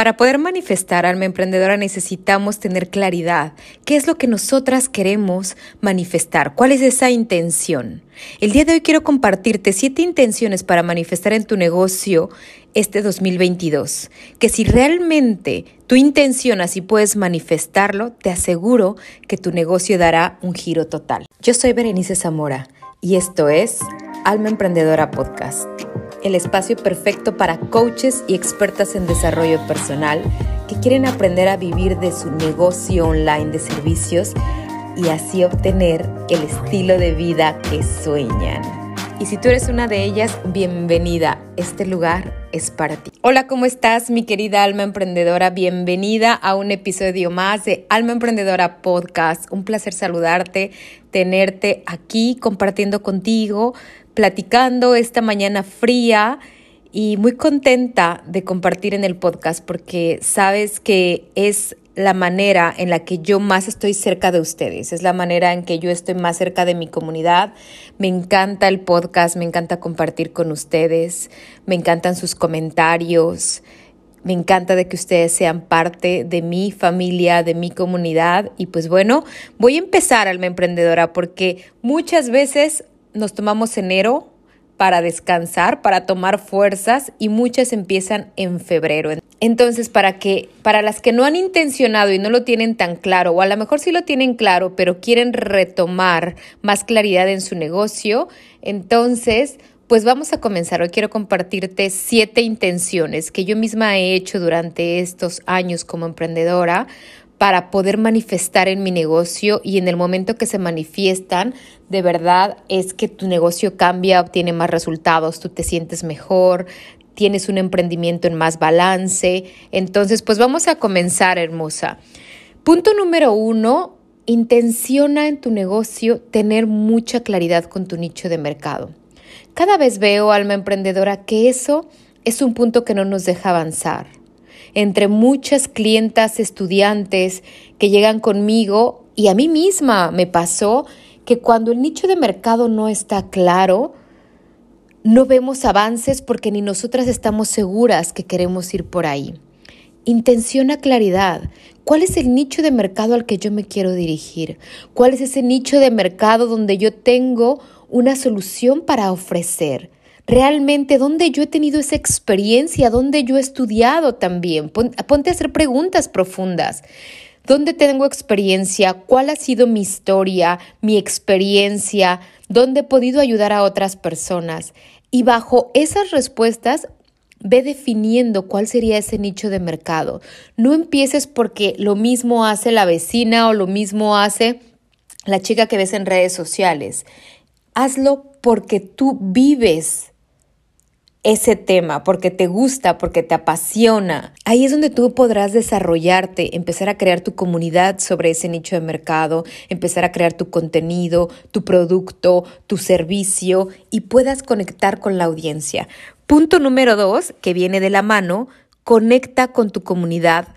Para poder manifestar alma emprendedora necesitamos tener claridad. ¿Qué es lo que nosotras queremos manifestar? ¿Cuál es esa intención? El día de hoy quiero compartirte siete intenciones para manifestar en tu negocio este 2022. Que si realmente tu intención así puedes manifestarlo, te aseguro que tu negocio dará un giro total. Yo soy Berenice Zamora y esto es Alma Emprendedora Podcast el espacio perfecto para coaches y expertas en desarrollo personal que quieren aprender a vivir de su negocio online de servicios y así obtener el estilo de vida que sueñan. Y si tú eres una de ellas, bienvenida. Este lugar es para ti. Hola, ¿cómo estás, mi querida alma emprendedora? Bienvenida a un episodio más de Alma Emprendedora Podcast. Un placer saludarte, tenerte aquí compartiendo contigo platicando esta mañana fría y muy contenta de compartir en el podcast porque sabes que es la manera en la que yo más estoy cerca de ustedes, es la manera en que yo estoy más cerca de mi comunidad. Me encanta el podcast, me encanta compartir con ustedes, me encantan sus comentarios, me encanta de que ustedes sean parte de mi familia, de mi comunidad. Y pues bueno, voy a empezar, Alma Emprendedora, porque muchas veces nos tomamos enero para descansar, para tomar fuerzas y muchas empiezan en febrero. Entonces, para que para las que no han intencionado y no lo tienen tan claro o a lo mejor sí lo tienen claro, pero quieren retomar más claridad en su negocio, entonces pues vamos a comenzar. Hoy quiero compartirte siete intenciones que yo misma he hecho durante estos años como emprendedora para poder manifestar en mi negocio y en el momento que se manifiestan, de verdad es que tu negocio cambia, obtiene más resultados, tú te sientes mejor, tienes un emprendimiento en más balance. Entonces, pues vamos a comenzar, hermosa. Punto número uno, intenciona en tu negocio tener mucha claridad con tu nicho de mercado. Cada vez veo, alma emprendedora, que eso es un punto que no nos deja avanzar entre muchas clientas estudiantes que llegan conmigo y a mí misma me pasó que cuando el nicho de mercado no está claro, no vemos avances porque ni nosotras estamos seguras que queremos ir por ahí. Intenciona claridad. ¿Cuál es el nicho de mercado al que yo me quiero dirigir? ¿Cuál es ese nicho de mercado donde yo tengo una solución para ofrecer? Realmente dónde yo he tenido esa experiencia, dónde yo he estudiado también. Ponte a hacer preguntas profundas. ¿Dónde tengo experiencia? ¿Cuál ha sido mi historia, mi experiencia? ¿Dónde he podido ayudar a otras personas? Y bajo esas respuestas, ve definiendo cuál sería ese nicho de mercado. No empieces porque lo mismo hace la vecina o lo mismo hace la chica que ves en redes sociales. Hazlo porque tú vives ese tema, porque te gusta, porque te apasiona. Ahí es donde tú podrás desarrollarte, empezar a crear tu comunidad sobre ese nicho de mercado, empezar a crear tu contenido, tu producto, tu servicio y puedas conectar con la audiencia. Punto número dos, que viene de la mano, conecta con tu comunidad.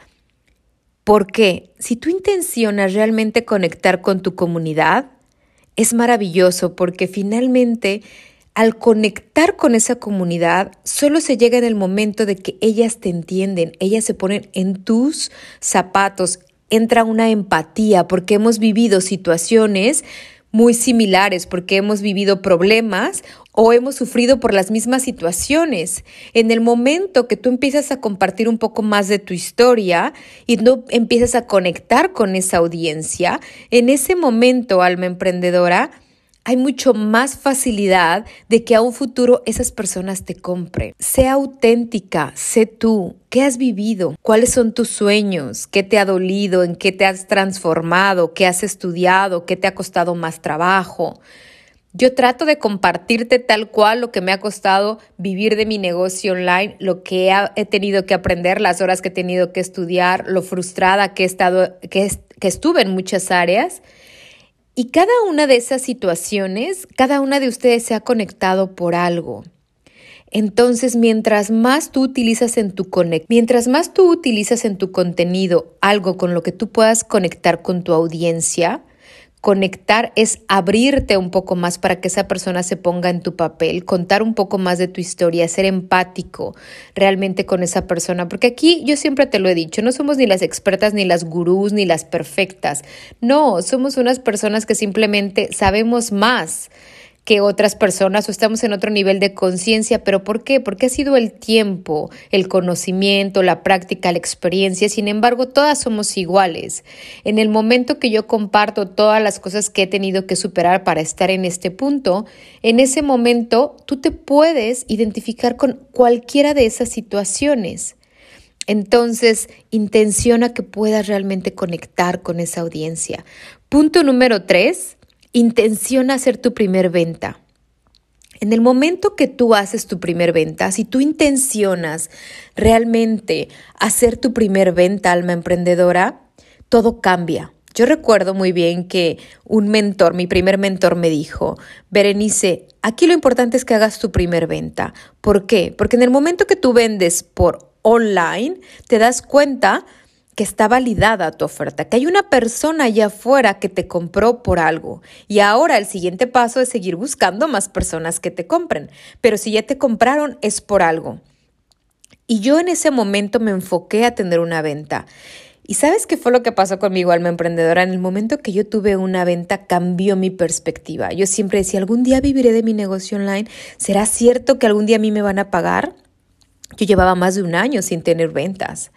Porque si tú intencionas realmente conectar con tu comunidad, es maravilloso porque finalmente al conectar con esa comunidad, solo se llega en el momento de que ellas te entienden, ellas se ponen en tus zapatos, entra una empatía porque hemos vivido situaciones muy similares, porque hemos vivido problemas o hemos sufrido por las mismas situaciones. En el momento que tú empiezas a compartir un poco más de tu historia y no empiezas a conectar con esa audiencia, en ese momento, alma emprendedora, hay mucho más facilidad de que a un futuro esas personas te compren. Sé auténtica, sé tú. ¿Qué has vivido? ¿Cuáles son tus sueños? ¿Qué te ha dolido? ¿En qué te has transformado? ¿Qué has estudiado? ¿Qué te ha costado más trabajo? Yo trato de compartirte tal cual lo que me ha costado vivir de mi negocio online, lo que he tenido que aprender, las horas que he tenido que estudiar, lo frustrada que he estado, que, que estuve en muchas áreas y cada una de esas situaciones, cada una de ustedes se ha conectado por algo. Entonces, mientras más tú utilizas en tu mientras más tú utilizas en tu contenido algo con lo que tú puedas conectar con tu audiencia, Conectar es abrirte un poco más para que esa persona se ponga en tu papel, contar un poco más de tu historia, ser empático realmente con esa persona. Porque aquí yo siempre te lo he dicho, no somos ni las expertas, ni las gurús, ni las perfectas. No, somos unas personas que simplemente sabemos más que otras personas o estamos en otro nivel de conciencia, pero ¿por qué? Porque ha sido el tiempo, el conocimiento, la práctica, la experiencia, sin embargo, todas somos iguales. En el momento que yo comparto todas las cosas que he tenido que superar para estar en este punto, en ese momento tú te puedes identificar con cualquiera de esas situaciones. Entonces, intenciona que puedas realmente conectar con esa audiencia. Punto número tres, intenciona hacer tu primer venta. En el momento que tú haces tu primer venta, si tú intencionas realmente hacer tu primer venta, alma emprendedora, todo cambia. Yo recuerdo muy bien que un mentor, mi primer mentor me dijo, Berenice, aquí lo importante es que hagas tu primer venta. ¿Por qué? Porque en el momento que tú vendes por online, te das cuenta que está validada tu oferta, que hay una persona allá afuera que te compró por algo. Y ahora el siguiente paso es seguir buscando más personas que te compren. Pero si ya te compraron es por algo. Y yo en ese momento me enfoqué a tener una venta. ¿Y sabes qué fue lo que pasó conmigo, alma emprendedora? En el momento que yo tuve una venta, cambió mi perspectiva. Yo siempre decía, algún día viviré de mi negocio online. ¿Será cierto que algún día a mí me van a pagar? Yo llevaba más de un año sin tener ventas.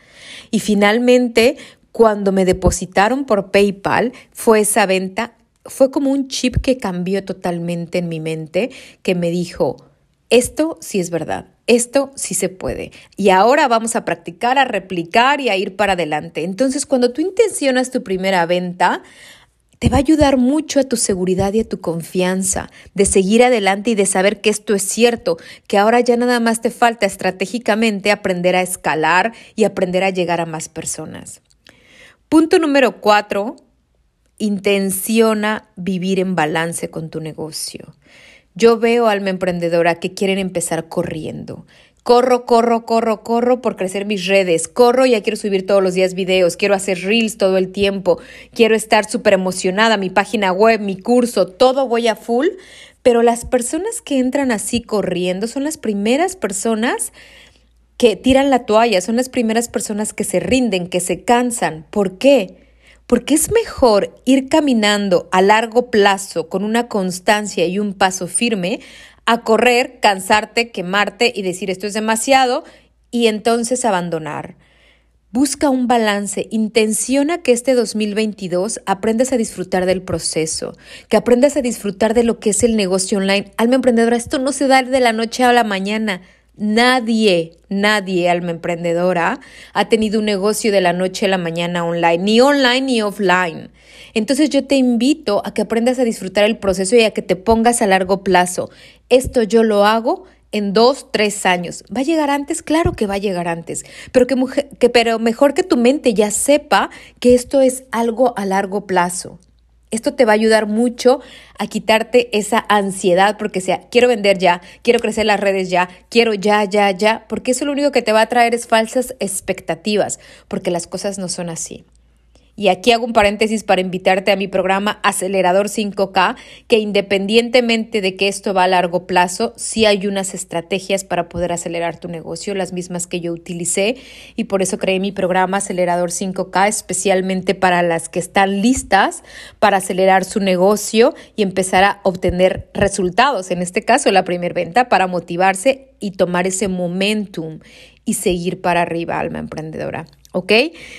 Y finalmente, cuando me depositaron por PayPal, fue esa venta, fue como un chip que cambió totalmente en mi mente, que me dijo, esto sí es verdad, esto sí se puede. Y ahora vamos a practicar, a replicar y a ir para adelante. Entonces, cuando tú intencionas tu primera venta, te va a ayudar mucho a tu seguridad y a tu confianza de seguir adelante y de saber que esto es cierto, que ahora ya nada más te falta estratégicamente aprender a escalar y aprender a llegar a más personas. Punto número cuatro, intenciona vivir en balance con tu negocio. Yo veo alma emprendedora que quieren empezar corriendo, Corro, corro, corro, corro por crecer mis redes. Corro, ya quiero subir todos los días videos. Quiero hacer reels todo el tiempo. Quiero estar súper emocionada. Mi página web, mi curso, todo voy a full. Pero las personas que entran así corriendo son las primeras personas que tiran la toalla. Son las primeras personas que se rinden, que se cansan. ¿Por qué? Porque es mejor ir caminando a largo plazo con una constancia y un paso firme a correr, cansarte, quemarte y decir esto es demasiado y entonces abandonar. Busca un balance, intenciona que este 2022 aprendas a disfrutar del proceso, que aprendas a disfrutar de lo que es el negocio online. Alma emprendedora, esto no se da de la noche a la mañana. Nadie, nadie, alma emprendedora, ha tenido un negocio de la noche a la mañana online, ni online ni offline. Entonces yo te invito a que aprendas a disfrutar el proceso y a que te pongas a largo plazo. Esto yo lo hago en dos, tres años. ¿Va a llegar antes? Claro que va a llegar antes, pero, que, que, pero mejor que tu mente ya sepa que esto es algo a largo plazo. Esto te va a ayudar mucho a quitarte esa ansiedad porque sea, quiero vender ya, quiero crecer las redes ya, quiero ya, ya, ya, porque eso lo único que te va a traer es falsas expectativas, porque las cosas no son así. Y aquí hago un paréntesis para invitarte a mi programa Acelerador 5K, que independientemente de que esto va a largo plazo, sí hay unas estrategias para poder acelerar tu negocio, las mismas que yo utilicé, y por eso creé mi programa Acelerador 5K, especialmente para las que están listas para acelerar su negocio y empezar a obtener resultados, en este caso la primera venta, para motivarse y tomar ese momentum y seguir para arriba, alma emprendedora. ¿Ok?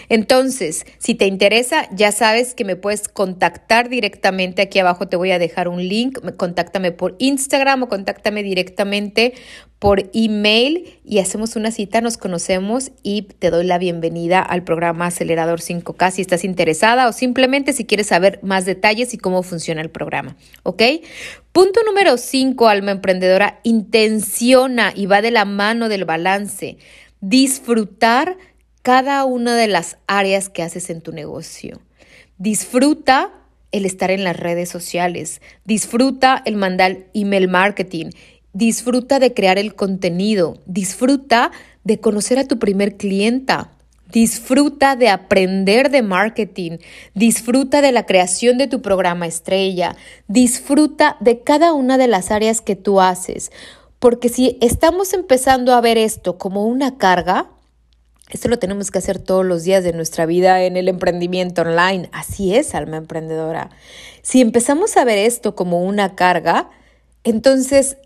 Entonces, si te interesa, ya sabes que me puedes contactar directamente. Aquí abajo te voy a dejar un link. Contáctame por Instagram o contáctame directamente por email y hacemos una cita, nos conocemos y te doy la bienvenida al programa Acelerador 5K si estás interesada o simplemente si quieres saber más detalles y cómo funciona el programa. ¿Ok? Punto número 5, alma emprendedora, intenciona y va de la mano del balance. Disfrutar cada una de las áreas que haces en tu negocio. Disfruta el estar en las redes sociales, disfruta el mandar email marketing, disfruta de crear el contenido, disfruta de conocer a tu primer clienta, Disfruta de aprender de marketing, disfruta de la creación de tu programa estrella, disfruta de cada una de las áreas que tú haces, porque si estamos empezando a ver esto como una carga, esto lo tenemos que hacer todos los días de nuestra vida en el emprendimiento online. Así es, alma emprendedora. Si empezamos a ver esto como una carga, entonces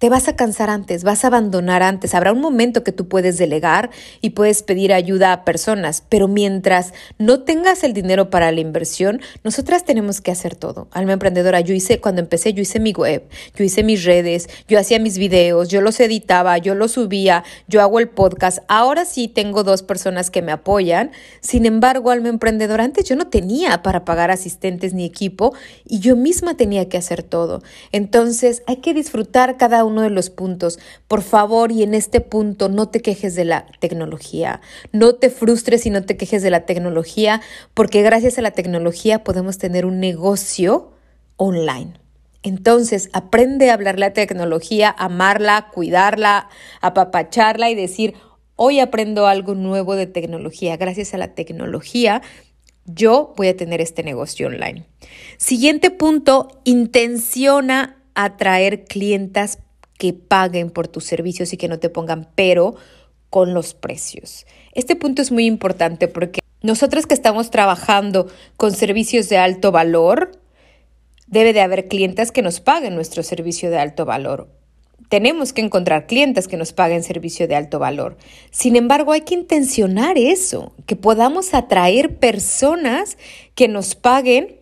te vas a cansar antes, vas a abandonar antes. Habrá un momento que tú puedes delegar y puedes pedir ayuda a personas, pero mientras no tengas el dinero para la inversión, nosotras tenemos que hacer todo. Alma emprendedora, yo hice, cuando empecé, yo hice mi web, yo hice mis redes, yo hacía mis videos, yo los editaba, yo los subía, yo hago el podcast. Ahora sí tengo dos personas que me apoyan. Sin embargo, alma emprendedora, antes yo no tenía para pagar asistentes ni equipo y yo misma tenía que hacer todo. Entonces, hay que disfrutar cada uno uno de los puntos. Por favor, y en este punto, no te quejes de la tecnología. No te frustres y no te quejes de la tecnología, porque gracias a la tecnología podemos tener un negocio online. Entonces, aprende a hablar la tecnología, amarla, cuidarla, apapacharla y decir, hoy aprendo algo nuevo de tecnología. Gracias a la tecnología, yo voy a tener este negocio online. Siguiente punto, intenciona atraer clientas que paguen por tus servicios y que no te pongan pero con los precios. Este punto es muy importante porque nosotros que estamos trabajando con servicios de alto valor, debe de haber clientes que nos paguen nuestro servicio de alto valor. Tenemos que encontrar clientes que nos paguen servicio de alto valor. Sin embargo, hay que intencionar eso, que podamos atraer personas que nos paguen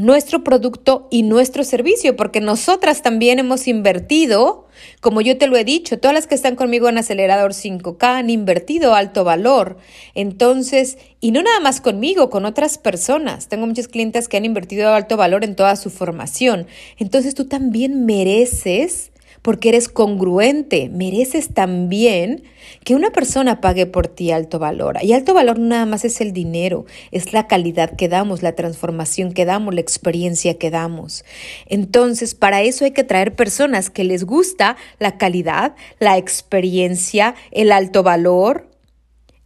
nuestro producto y nuestro servicio, porque nosotras también hemos invertido, como yo te lo he dicho, todas las que están conmigo en Acelerador 5K han invertido alto valor. Entonces, y no nada más conmigo, con otras personas. Tengo muchos clientes que han invertido alto valor en toda su formación. Entonces, tú también mereces porque eres congruente, mereces también que una persona pague por ti alto valor. Y alto valor no nada más es el dinero, es la calidad que damos, la transformación que damos, la experiencia que damos. Entonces, para eso hay que traer personas que les gusta la calidad, la experiencia, el alto valor.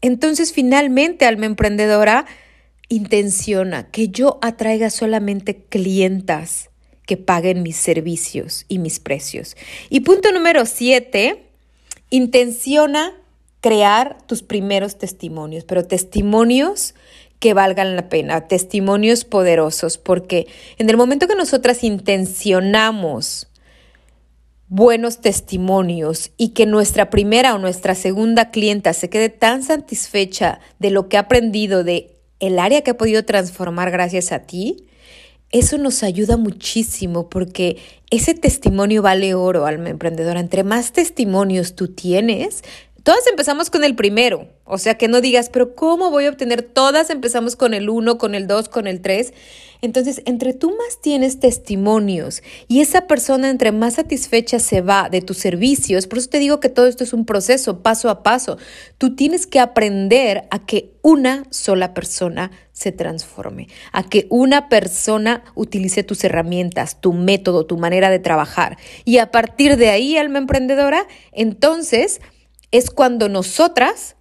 Entonces, finalmente, alma emprendedora, intenciona que yo atraiga solamente clientas que paguen mis servicios y mis precios. Y punto número siete, intenciona crear tus primeros testimonios, pero testimonios que valgan la pena, testimonios poderosos, porque en el momento que nosotras intencionamos buenos testimonios y que nuestra primera o nuestra segunda clienta se quede tan satisfecha de lo que ha aprendido, de el área que ha podido transformar gracias a ti, eso nos ayuda muchísimo porque ese testimonio vale oro, alma emprendedora. Entre más testimonios tú tienes, todas empezamos con el primero. O sea, que no digas, pero ¿cómo voy a obtener? Todas empezamos con el uno, con el dos, con el tres. Entonces, entre tú más tienes testimonios y esa persona entre más satisfecha se va de tus servicios, por eso te digo que todo esto es un proceso, paso a paso. Tú tienes que aprender a que una sola persona se transforme, a que una persona utilice tus herramientas, tu método, tu manera de trabajar. Y a partir de ahí, alma emprendedora, entonces es cuando nosotras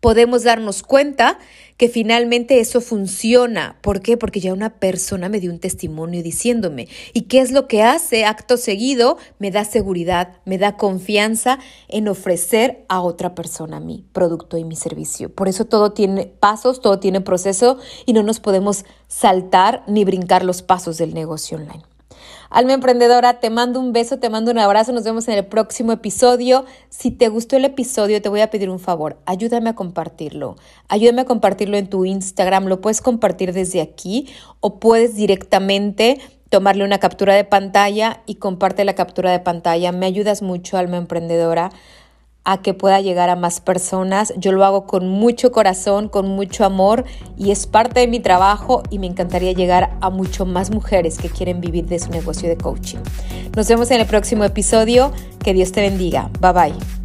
podemos darnos cuenta que finalmente eso funciona. ¿Por qué? Porque ya una persona me dio un testimonio diciéndome. ¿Y qué es lo que hace acto seguido? Me da seguridad, me da confianza en ofrecer a otra persona mi producto y mi servicio. Por eso todo tiene pasos, todo tiene proceso y no nos podemos saltar ni brincar los pasos del negocio online. Alma emprendedora, te mando un beso, te mando un abrazo, nos vemos en el próximo episodio. Si te gustó el episodio, te voy a pedir un favor, ayúdame a compartirlo. Ayúdame a compartirlo en tu Instagram, lo puedes compartir desde aquí o puedes directamente tomarle una captura de pantalla y comparte la captura de pantalla. Me ayudas mucho, alma emprendedora a que pueda llegar a más personas. Yo lo hago con mucho corazón, con mucho amor y es parte de mi trabajo y me encantaría llegar a mucho más mujeres que quieren vivir de su negocio de coaching. Nos vemos en el próximo episodio. Que Dios te bendiga. Bye bye.